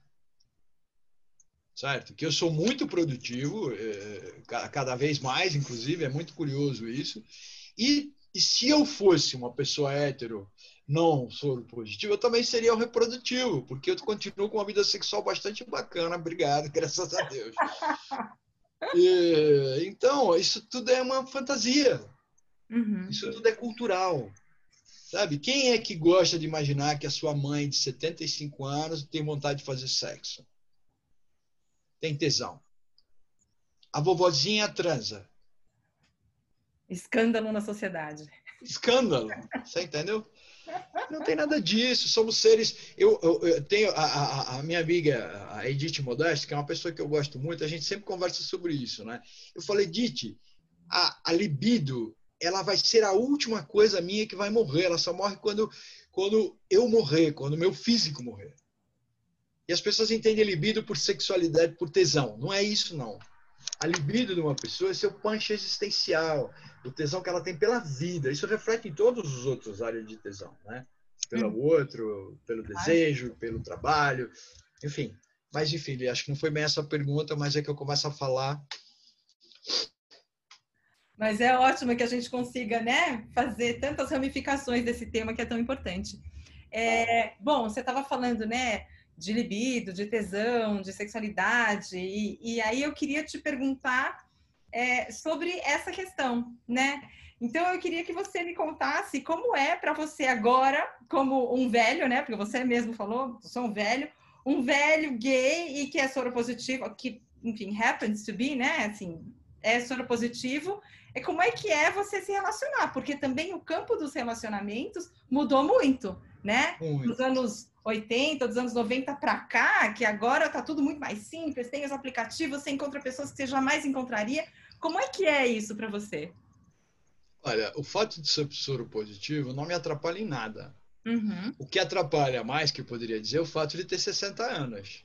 Certo? Que eu sou muito produtivo, é, cada vez mais, inclusive, é muito curioso isso. E, e se eu fosse uma pessoa hétero não soro positivo, eu também seria o reprodutivo, porque eu continuo com uma vida sexual bastante bacana, obrigado, graças a Deus. E, então, isso tudo é uma fantasia. Uhum. Isso tudo é cultural. Sabe? Quem é que gosta de imaginar que a sua mãe de 75 anos tem vontade de fazer sexo? Tem tesão. A vovozinha transa. Escândalo na sociedade. Escândalo. Você entendeu? Não tem nada disso, somos seres. Eu, eu, eu tenho a, a, a, minha amiga, a Edith Modeste, que é uma pessoa que eu gosto muito, a gente sempre conversa sobre isso, né? Eu falei, Edith, a, a libido ela vai ser a última coisa minha que vai morrer. Ela só morre quando, quando eu morrer, quando meu físico morrer. E as pessoas entendem libido por sexualidade, por tesão. Não é isso, não. A libido de uma pessoa é seu punch existencial, o tesão que ela tem pela vida. Isso reflete em todos os outros áreas de tesão, né? Pelo hum. outro, pelo desejo, pelo trabalho, enfim. Mas, enfim, acho que não foi bem essa pergunta, mas é que eu começo a falar. Mas é ótimo que a gente consiga né, fazer tantas ramificações desse tema que é tão importante. É, bom, você estava falando, né? De libido, de tesão, de sexualidade. E, e aí eu queria te perguntar é, sobre essa questão, né? Então eu queria que você me contasse como é para você agora, como um velho, né? Porque você mesmo falou, sou um velho, um velho gay e que é soropositivo, que, enfim, happens to be, né? Assim, é soropositivo. É como é que é você se relacionar? Porque também o campo dos relacionamentos mudou muito, né? Muito. Nos anos 80, dos anos 90 para cá, que agora está tudo muito mais simples, tem os aplicativos, você encontra pessoas que você jamais encontraria. Como é que é isso para você? Olha, o fato de ser soro positivo não me atrapalha em nada. Uhum. O que atrapalha mais, que eu poderia dizer, é o fato de ter 60 anos.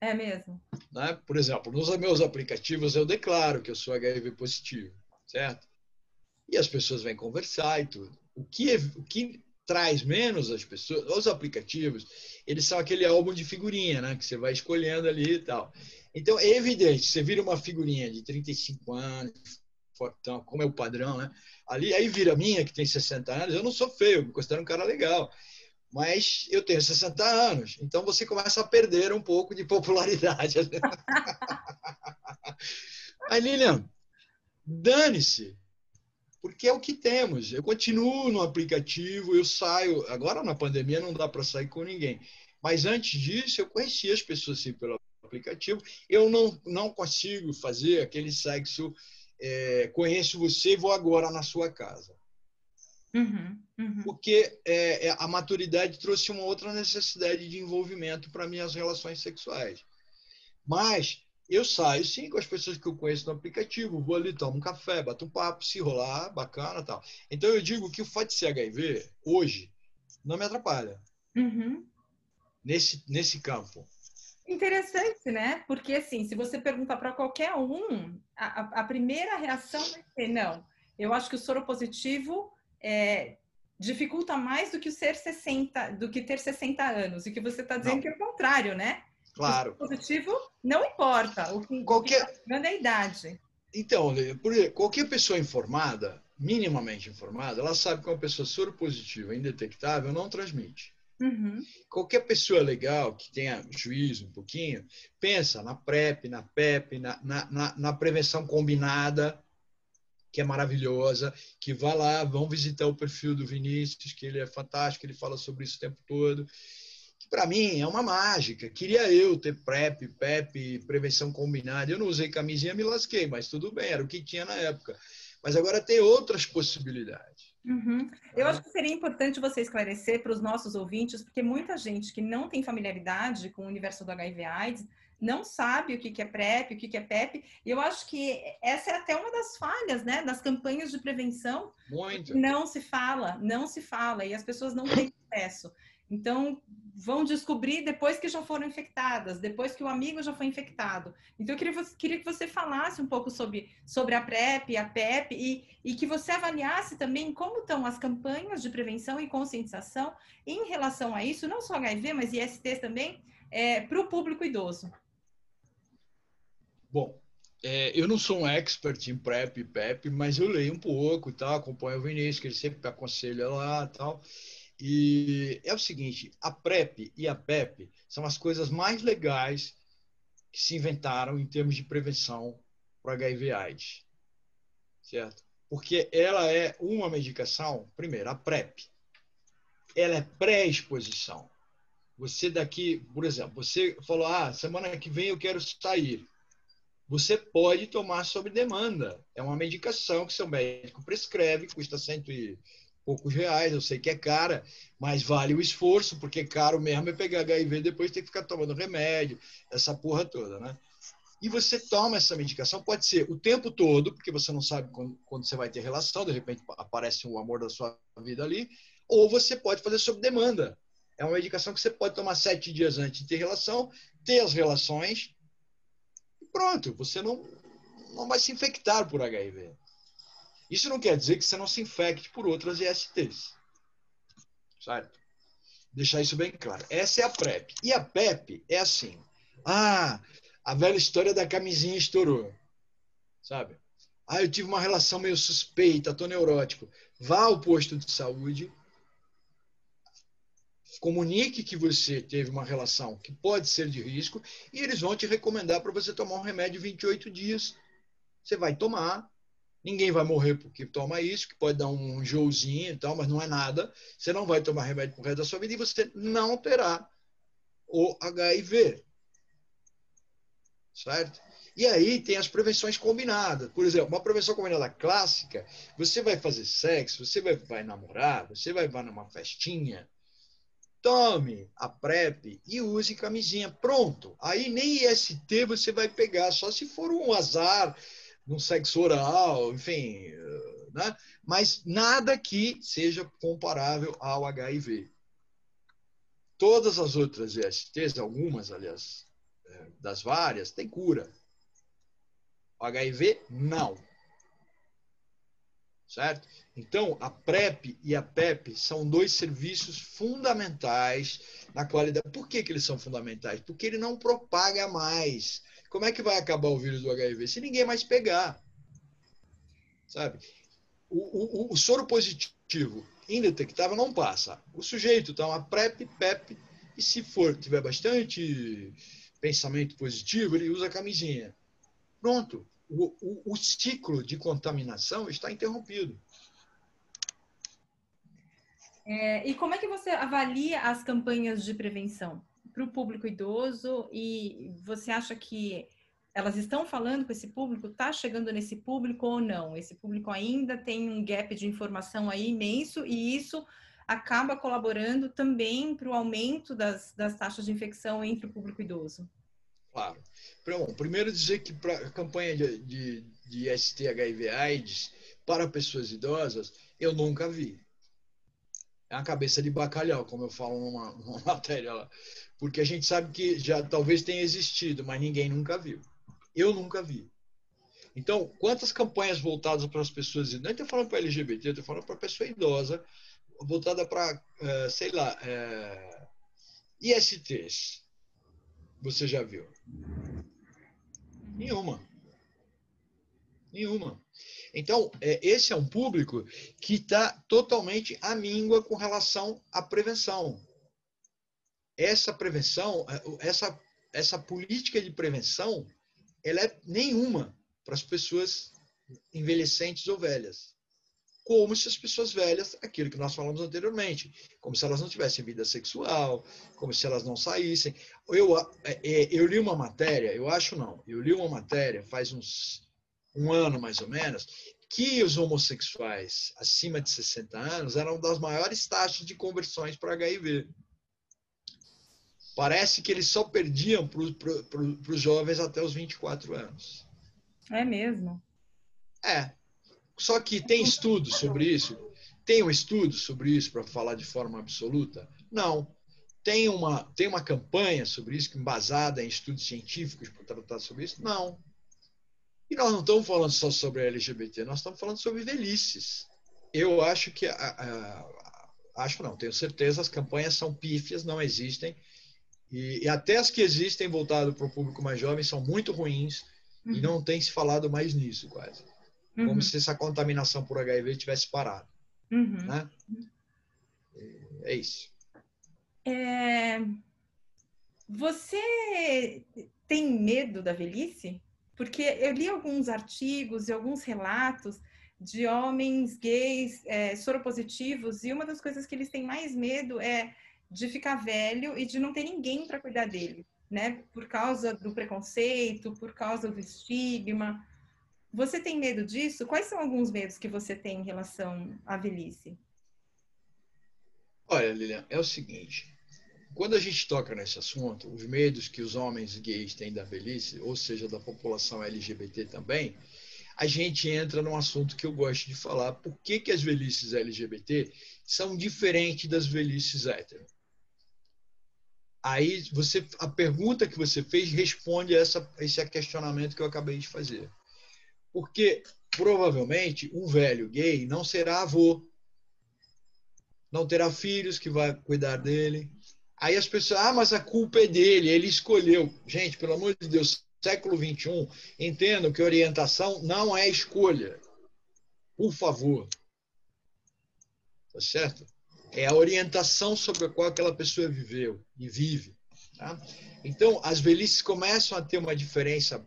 É mesmo? Né? Por exemplo, nos meus aplicativos eu declaro que eu sou HIV positivo, certo? E as pessoas vêm conversar e tudo. O que, o que traz menos as pessoas. Os aplicativos, eles são aquele álbum de figurinha, né? Que você vai escolhendo ali e tal. Então, é evidente, você vira uma figurinha de 35 anos, fortão, como é o padrão, né? Ali, aí vira minha, que tem 60 anos, eu não sou feio, me considero um cara legal. Mas eu tenho 60 anos, então você começa a perder um pouco de popularidade. Mas, Lilian, dane-se porque é o que temos. Eu continuo no aplicativo, eu saio. Agora na pandemia não dá para sair com ninguém. Mas antes disso, eu conhecia as pessoas assim pelo aplicativo. Eu não, não consigo fazer aquele sexo. É, conheço você, vou agora na sua casa. Uhum, uhum. Porque é, é a maturidade trouxe uma outra necessidade de envolvimento para minhas relações sexuais. Mas eu saio sim com as pessoas que eu conheço no aplicativo, vou ali, tomo um café, bato um papo, se rolar, bacana tal. Então eu digo que o fato de ser HIV, hoje, não me atrapalha. Uhum. Nesse, nesse campo. Interessante, né? Porque assim, se você perguntar para qualquer um, a, a, primeira reação vai ser não. Eu acho que o soro positivo é, dificulta mais do que o ser 60, do que ter 60 anos. E que você está dizendo não. que é o contrário, né? Claro. O positivo não importa. O que, qualquer... é a idade. Então, qualquer pessoa informada, minimamente informada, ela sabe que uma pessoa soropositiva, indetectável, não transmite. Uhum. Qualquer pessoa legal que tenha juízo um pouquinho, pensa na PrEP, na PEP, na, na, na prevenção combinada, que é maravilhosa, que vá lá, vão visitar o perfil do Vinícius, que ele é fantástico, ele fala sobre isso o tempo todo para mim é uma mágica. Queria eu ter PrEP, PEP, prevenção combinada. Eu não usei camisinha, me lasquei, mas tudo bem, era o que tinha na época. Mas agora tem outras possibilidades. Uhum. Eu acho que seria importante você esclarecer para os nossos ouvintes, porque muita gente que não tem familiaridade com o universo do HIV/AIDS não sabe o que é PrEP, o que é PEP. E eu acho que essa é até uma das falhas, né, das campanhas de prevenção. Muito. Não se fala, não se fala e as pessoas não têm acesso. Então, vão descobrir depois que já foram infectadas, depois que o amigo já foi infectado. Então, eu queria, queria que você falasse um pouco sobre, sobre a PrEP, a PEP, e, e que você avaliasse também como estão as campanhas de prevenção e conscientização em relação a isso, não só HIV, mas ISTs também, é, para o público idoso. Bom, é, eu não sou um expert em PrEP e PEP, mas eu leio um pouco, tá? acompanho o Vinícius, que ele sempre aconselha lá tal. E é o seguinte: a PrEP e a PEP são as coisas mais legais que se inventaram em termos de prevenção para HIV/AIDS, certo? Porque ela é uma medicação, primeiro, a PrEP, ela é pré-exposição. Você daqui, por exemplo, você falou, ah, semana que vem eu quero sair. Você pode tomar sob demanda. É uma medicação que seu médico prescreve, custa cento e poucos reais, eu sei que é cara, mas vale o esforço, porque caro mesmo é pegar HIV e depois ter que ficar tomando remédio, essa porra toda, né? e você toma essa medicação, pode ser o tempo todo, porque você não sabe quando, quando você vai ter relação, de repente aparece o amor da sua vida ali, ou você pode fazer sob demanda. É uma medicação que você pode tomar sete dias antes de ter relação, ter as relações, e pronto, você não, não vai se infectar por HIV. Isso não quer dizer que você não se infecte por outras ISTs. Certo? Deixar isso bem claro. Essa é a PrEP. E a PEP é assim. Ah, a velha história da camisinha estourou. Sabe? Ah, eu tive uma relação meio suspeita, tô neurótico. Vá ao posto de saúde, comunique que você teve uma relação que pode ser de risco e eles vão te recomendar para você tomar um remédio 28 dias. Você vai tomar, ninguém vai morrer porque toma isso, que pode dar um enjoozinho e tal, mas não é nada. Você não vai tomar remédio pro resto da sua vida e você não terá o HIV certo? E aí tem as prevenções combinadas. Por exemplo, uma prevenção combinada clássica, você vai fazer sexo, você vai, vai namorar, você vai, vai numa festinha, tome a PrEP e use camisinha. Pronto. Aí nem IST você vai pegar, só se for um azar, um sexo oral, enfim, né? mas nada que seja comparável ao HIV. Todas as outras ISTs, algumas, aliás, das várias, tem cura. O HIV, não. Certo? Então, a PrEP e a PEP são dois serviços fundamentais na qualidade. Por que, que eles são fundamentais? Porque ele não propaga mais. Como é que vai acabar o vírus do HIV? Se ninguém mais pegar. Sabe? O, o, o soro positivo indetectável não passa. O sujeito está uma PrEP, PEP, e se for, tiver bastante pensamento positivo, ele usa camisinha. Pronto. O, o, o ciclo de contaminação está interrompido. É, e como é que você avalia as campanhas de prevenção para o público idoso? E você acha que elas estão falando com esse público? Está chegando nesse público ou não? Esse público ainda tem um gap de informação aí imenso e isso acaba colaborando também para o aumento das, das taxas de infecção entre o público idoso? Claro. Bom, primeiro dizer que para a campanha de, de, de ST HIV AIDS para pessoas idosas, eu nunca vi. É uma cabeça de bacalhau, como eu falo numa, numa matéria lá. Porque a gente sabe que já talvez tenha existido, mas ninguém nunca viu. Eu nunca vi. Então, quantas campanhas voltadas para as pessoas, não estou falando para LGBT, estou falando para pessoa idosa, voltada para, uh, sei lá, uh, eh, ISTs. Você já viu? Nenhuma. Nenhuma. Então, é, esse é um público que está totalmente à míngua com relação à prevenção. Essa prevenção, é, essa, essa política de prevenção, ela é nenhuma para as pessoas envelhecentes ou velhas como se as pessoas velhas, aquilo que nós falamos anteriormente, como se elas não tivessem vida sexual, como se elas não saíssem. Eu, é, eu li uma matéria, eu acho não, eu li uma matéria faz uns um ano mais ou menos, que os homossexuais acima de 60 anos eram das maiores taxas de conversões para HIV. Parece que eles só perdiam para os jovens até os 24 anos. É mesmo? É, só que tem estudos sobre isso? Tem um estudo sobre isso para falar de forma absoluta? Não. Tem uma, tem uma campanha sobre isso, embasada em estudos científicos para tratar sobre isso? Não. E nós não estamos falando só sobre LGBT, nós estamos falando sobre velhices. Eu acho que. A, a, acho não, tenho certeza, as campanhas são pífias, não existem. E, e até as que existem voltado para o público mais jovem são muito ruins uhum. e não tem se falado mais nisso quase uhum. como se essa contaminação por HIV tivesse parado. Uhum. Né? É isso. É... Você tem medo da velhice? Porque eu li alguns artigos e alguns relatos de homens gays é, soropositivos e uma das coisas que eles têm mais medo é de ficar velho e de não ter ninguém para cuidar dele, né? Por causa do preconceito, por causa do estigma. Você tem medo disso? Quais são alguns medos que você tem em relação à velhice? Olha, Lilian, é o seguinte. Quando a gente toca nesse assunto, os medos que os homens gays têm da velhice, ou seja, da população LGBT também, a gente entra num assunto que eu gosto de falar. Por que, que as velhices LGBT são diferentes das velhices hétero? Aí você, a pergunta que você fez responde a essa, esse questionamento que eu acabei de fazer. Porque provavelmente um velho gay não será avô, não terá filhos que vai cuidar dele. Aí as pessoas, ah, mas a culpa é dele, ele escolheu. Gente, pelo amor de Deus, século XXI, entendam que orientação não é escolha. Por favor. Tá certo? É a orientação sobre a qual aquela pessoa viveu e vive. Tá? Então, as velhices começam a ter uma diferença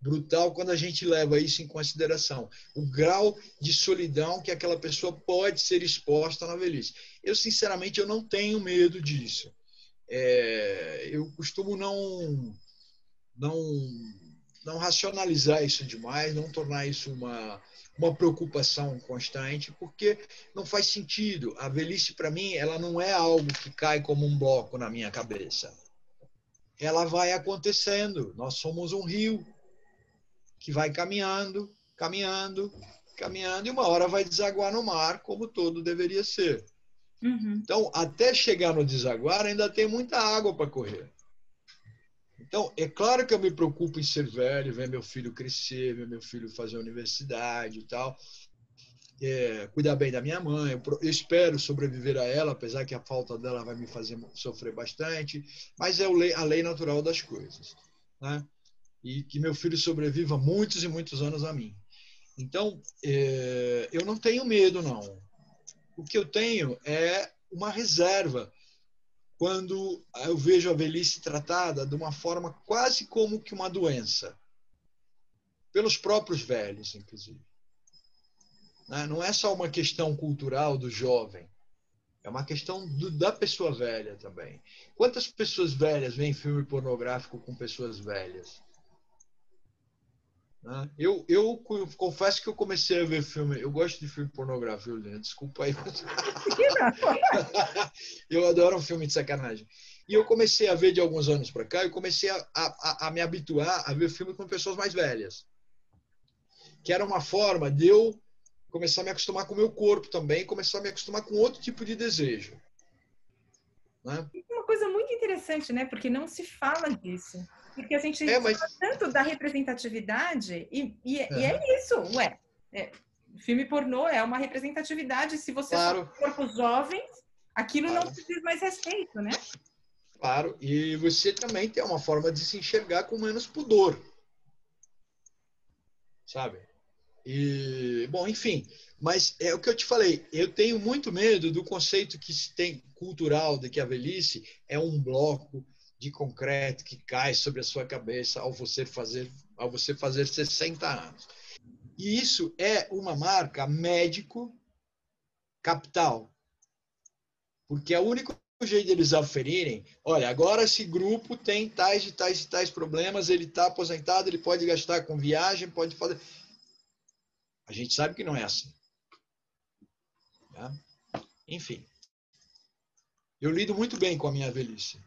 brutal quando a gente leva isso em consideração. O grau de solidão que aquela pessoa pode ser exposta na velhice. Eu, sinceramente, eu não tenho medo disso. É, eu costumo não, não, não racionalizar isso demais, não tornar isso uma, uma preocupação constante, porque não faz sentido. A velhice, para mim, ela não é algo que cai como um bloco na minha cabeça. Ela vai acontecendo. Nós somos um rio que vai caminhando, caminhando, caminhando, e uma hora vai desaguar no mar, como todo deveria ser. Uhum. Então, até chegar no desaguar, ainda tem muita água para correr. Então, é claro que eu me preocupo em ser velho, ver meu filho crescer, ver meu filho fazer universidade e tal. É, cuidar bem da minha mãe. Eu espero sobreviver a ela, apesar que a falta dela vai me fazer sofrer bastante. Mas é a lei natural das coisas. Né? e que meu filho sobreviva muitos e muitos anos a mim. Então, é, eu não tenho medo, não. O que eu tenho é uma reserva quando eu vejo a velhice tratada de uma forma quase como que uma doença, pelos próprios velhos, inclusive. Né? Não é só uma questão cultural do jovem, é uma questão do, da pessoa velha também. Quantas pessoas velhas veem filme pornográfico com pessoas velhas? Né? Eu, eu confesso que eu comecei a ver filme. Eu gosto de filme pornográfico, Juliana. Desculpa aí. eu adoro um filme de sacanagem. E eu comecei a ver de alguns anos para cá, eu comecei a, a, a, me habituar a ver filme com pessoas mais velhas. Que era uma forma de eu começar a me acostumar com o meu corpo também, começar a me acostumar com outro tipo de desejo. Né? Coisa muito interessante, né? Porque não se fala disso. Porque a gente é, mas... fala tanto da representatividade e, e, é. e é isso, ué. É, filme pornô é uma representatividade. Se você claro. for corpos jovens, aquilo claro. não diz mais respeito, né? Claro, e você também tem uma forma de se enxergar com menos pudor. Sabe? E, bom, enfim, mas é o que eu te falei, eu tenho muito medo do conceito que se tem cultural de que a velhice é um bloco, de concreto que cai sobre a sua cabeça ao você fazer ao você fazer 60 anos. E isso é uma marca médico capital. Porque é o único jeito de eles aferirem, olha, agora esse grupo tem tais e tais e tais problemas, ele está aposentado, ele pode gastar com viagem, pode fazer. A gente sabe que não é assim. Tá? Enfim. Eu lido muito bem com a minha velhice.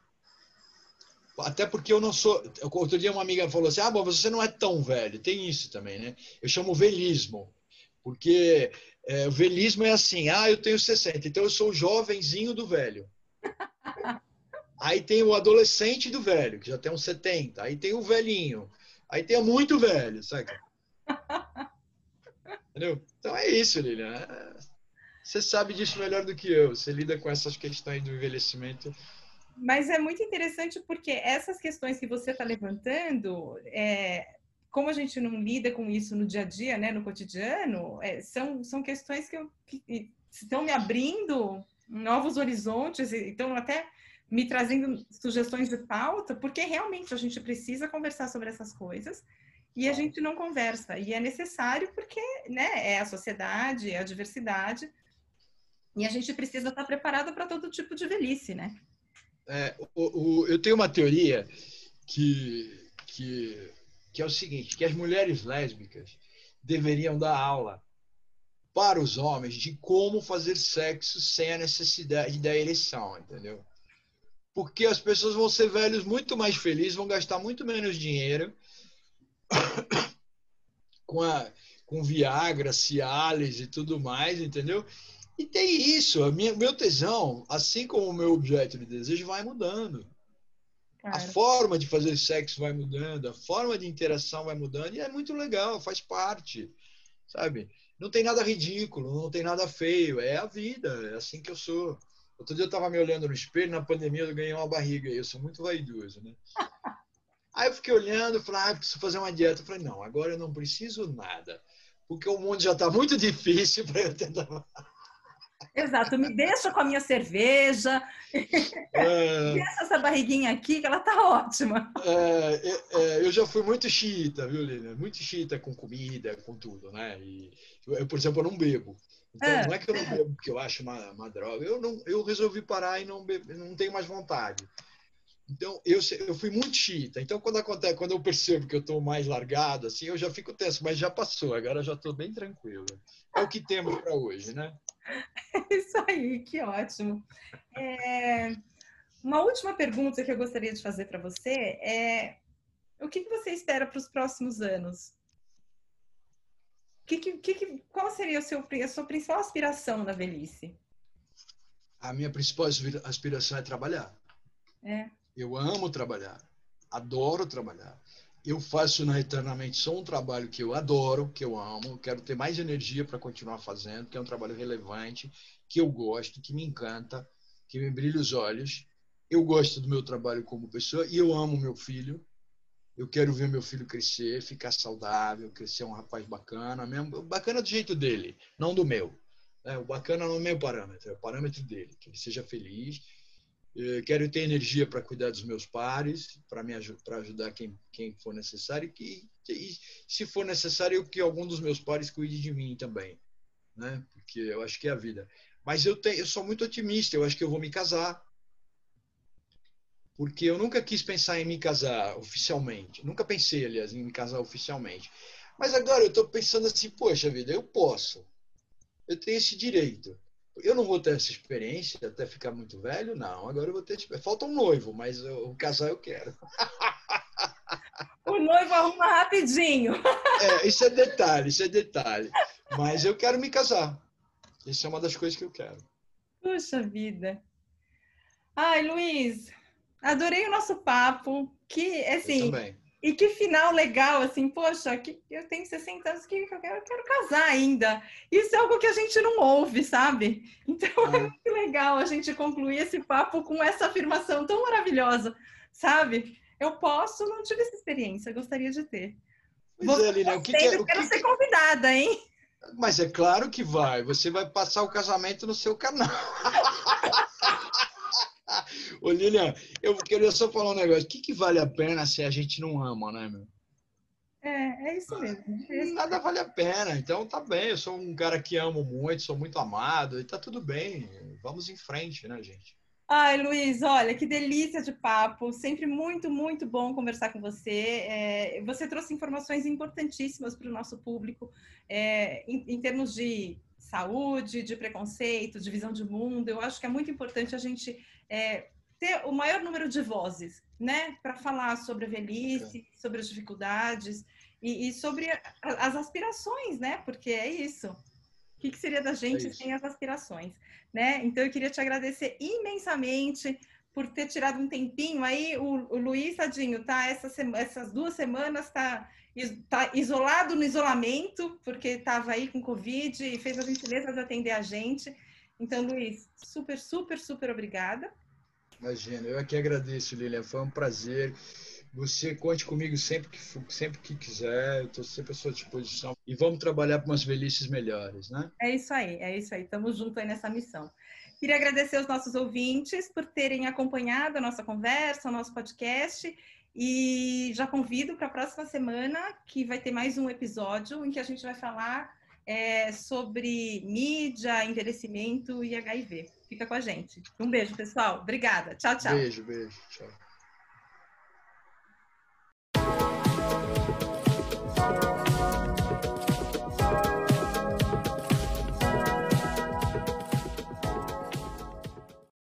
Até porque eu não sou. Outro dia uma amiga falou assim: ah, bom, você não é tão velho. Tem isso também, né? Eu chamo velismo. Porque é, o velismo é assim: ah, eu tenho 60, então eu sou o jovenzinho do velho. Aí tem o adolescente do velho, que já tem uns 70. Aí tem o velhinho. Aí tem muito velho, sabe? Entendeu? Então é isso, Lilian. É, você sabe disso melhor do que eu. Você lida com essas questões do envelhecimento mas é muito interessante porque essas questões que você está levantando, é, como a gente não lida com isso no dia a dia, né, no cotidiano, é, são, são questões que, eu, que estão me abrindo novos horizontes, então até me trazendo sugestões de pauta, porque realmente a gente precisa conversar sobre essas coisas e a gente não conversa. E é necessário porque né, é a sociedade, é a diversidade, e a gente precisa estar preparado para todo tipo de velhice, né? É, o, o, eu tenho uma teoria que, que, que é o seguinte, que as mulheres lésbicas deveriam dar aula para os homens de como fazer sexo sem a necessidade da ereção, entendeu? porque as pessoas vão ser velhos muito mais felizes, vão gastar muito menos dinheiro com, a, com Viagra, Cialis e tudo mais, entendeu? E tem isso, a minha, meu tesão, assim como o meu objeto de desejo, vai mudando. Cara. A forma de fazer sexo vai mudando, a forma de interação vai mudando, e é muito legal, faz parte, sabe? Não tem nada ridículo, não tem nada feio, é a vida, é assim que eu sou. Outro dia eu estava me olhando no espelho, na pandemia eu ganhei uma barriga, e eu sou muito vaidoso, né? Aí eu fiquei olhando, falei, ah, preciso fazer uma dieta. Eu falei, não, agora eu não preciso nada, porque o mundo já está muito difícil para eu tentar Exato, me deixa com a minha cerveja, é... deixa essa barriguinha aqui, que ela tá ótima. É, é, é, eu já fui muito chita, viu, Lina? Muito chita com comida, com tudo, né? E, eu, por exemplo, eu não bebo. Então, é. não é que eu não bebo porque eu acho uma, uma droga. Eu, não, eu resolvi parar e não, bebo, não tenho mais vontade. Então, eu, eu fui muito chita. Então, quando acontece, quando eu percebo que eu estou mais largado, assim, eu já fico tenso, mas já passou. Agora já estou bem tranquilo. É o que temos para hoje, né? É isso aí, que ótimo. É, uma última pergunta que eu gostaria de fazer para você é: o que, que você espera para os próximos anos? Que, que, que, qual seria o seu, a sua principal aspiração na velhice? A minha principal aspiração é trabalhar. É. Eu amo trabalhar, adoro trabalhar. Eu faço na Eternamente só um trabalho que eu adoro, que eu amo, quero ter mais energia para continuar fazendo, que é um trabalho relevante, que eu gosto, que me encanta, que me brilha os olhos. Eu gosto do meu trabalho como pessoa e eu amo meu filho. Eu quero ver meu filho crescer, ficar saudável, crescer um rapaz bacana, mesmo bacana do jeito dele, não do meu. É, o bacana não é o meu parâmetro, é o parâmetro dele, que ele seja feliz quero ter energia para cuidar dos meus pares, para me para ajudar quem, quem for necessário e, e, se for necessário que algum dos meus pares cuide de mim também, né? Porque eu acho que é a vida. Mas eu tenho, eu sou muito otimista. Eu acho que eu vou me casar, porque eu nunca quis pensar em me casar oficialmente. Nunca pensei, aliás, em me casar oficialmente. Mas agora eu estou pensando assim, poxa vida, eu posso. Eu tenho esse direito. Eu não vou ter essa experiência até ficar muito velho, não. Agora eu vou ter. Falta um noivo, mas o casal eu quero. O noivo arruma rapidinho. É, isso é detalhe, isso é detalhe. Mas eu quero me casar. Isso é uma das coisas que eu quero. Puxa vida. Ai, Luiz, adorei o nosso papo. Que, assim, eu também. E que final legal, assim, poxa, que eu tenho 60 anos, que eu quero, eu quero casar ainda. Isso é algo que a gente não ouve, sabe? Então é, é muito legal a gente concluir esse papo com essa afirmação tão maravilhosa, sabe? Eu posso, não tive essa experiência, gostaria de ter. Pois Vou, é, Lilian, o que, que é, eu quero que... ser convidada, hein? Mas é claro que vai. Você vai passar o casamento no seu canal. Ô, Lilian, eu queria só falar um negócio. O que, que vale a pena se a gente não ama, né, meu? É, é isso mesmo. É isso Nada vale a pena. Então tá bem, eu sou um cara que amo muito, sou muito amado, e tá tudo bem. Vamos em frente, né, gente? Ai, Luiz, olha, que delícia de papo. Sempre muito, muito bom conversar com você. É, você trouxe informações importantíssimas para o nosso público é, em, em termos de saúde, de preconceito, de visão de mundo. Eu acho que é muito importante a gente é, ter o maior número de vozes, né, para falar sobre a velhice, sobre as dificuldades e, e, sobre as aspirações, né, porque é isso. O que, que seria da gente é sem as aspirações, né? Então eu queria te agradecer imensamente por ter tirado um tempinho aí. O, o Luiz, tadinho, tá? Essas, essas duas semanas tá, tá isolado no isolamento, porque estava aí com Covid e fez a gentileza de atender a gente. Então, Luiz, super, super, super obrigada. Imagina, eu aqui agradeço, Lilian. Foi um prazer. Você conte comigo sempre que, sempre que quiser, eu estou sempre à sua disposição. E vamos trabalhar para umas velhices melhores, né? É isso aí, é isso aí. Estamos juntos aí nessa missão. Queria agradecer aos nossos ouvintes por terem acompanhado a nossa conversa, o nosso podcast. E já convido para a próxima semana, que vai ter mais um episódio em que a gente vai falar é, sobre mídia, envelhecimento e HIV. Fica com a gente. Um beijo, pessoal. Obrigada. Tchau, tchau. Beijo, beijo. Tchau.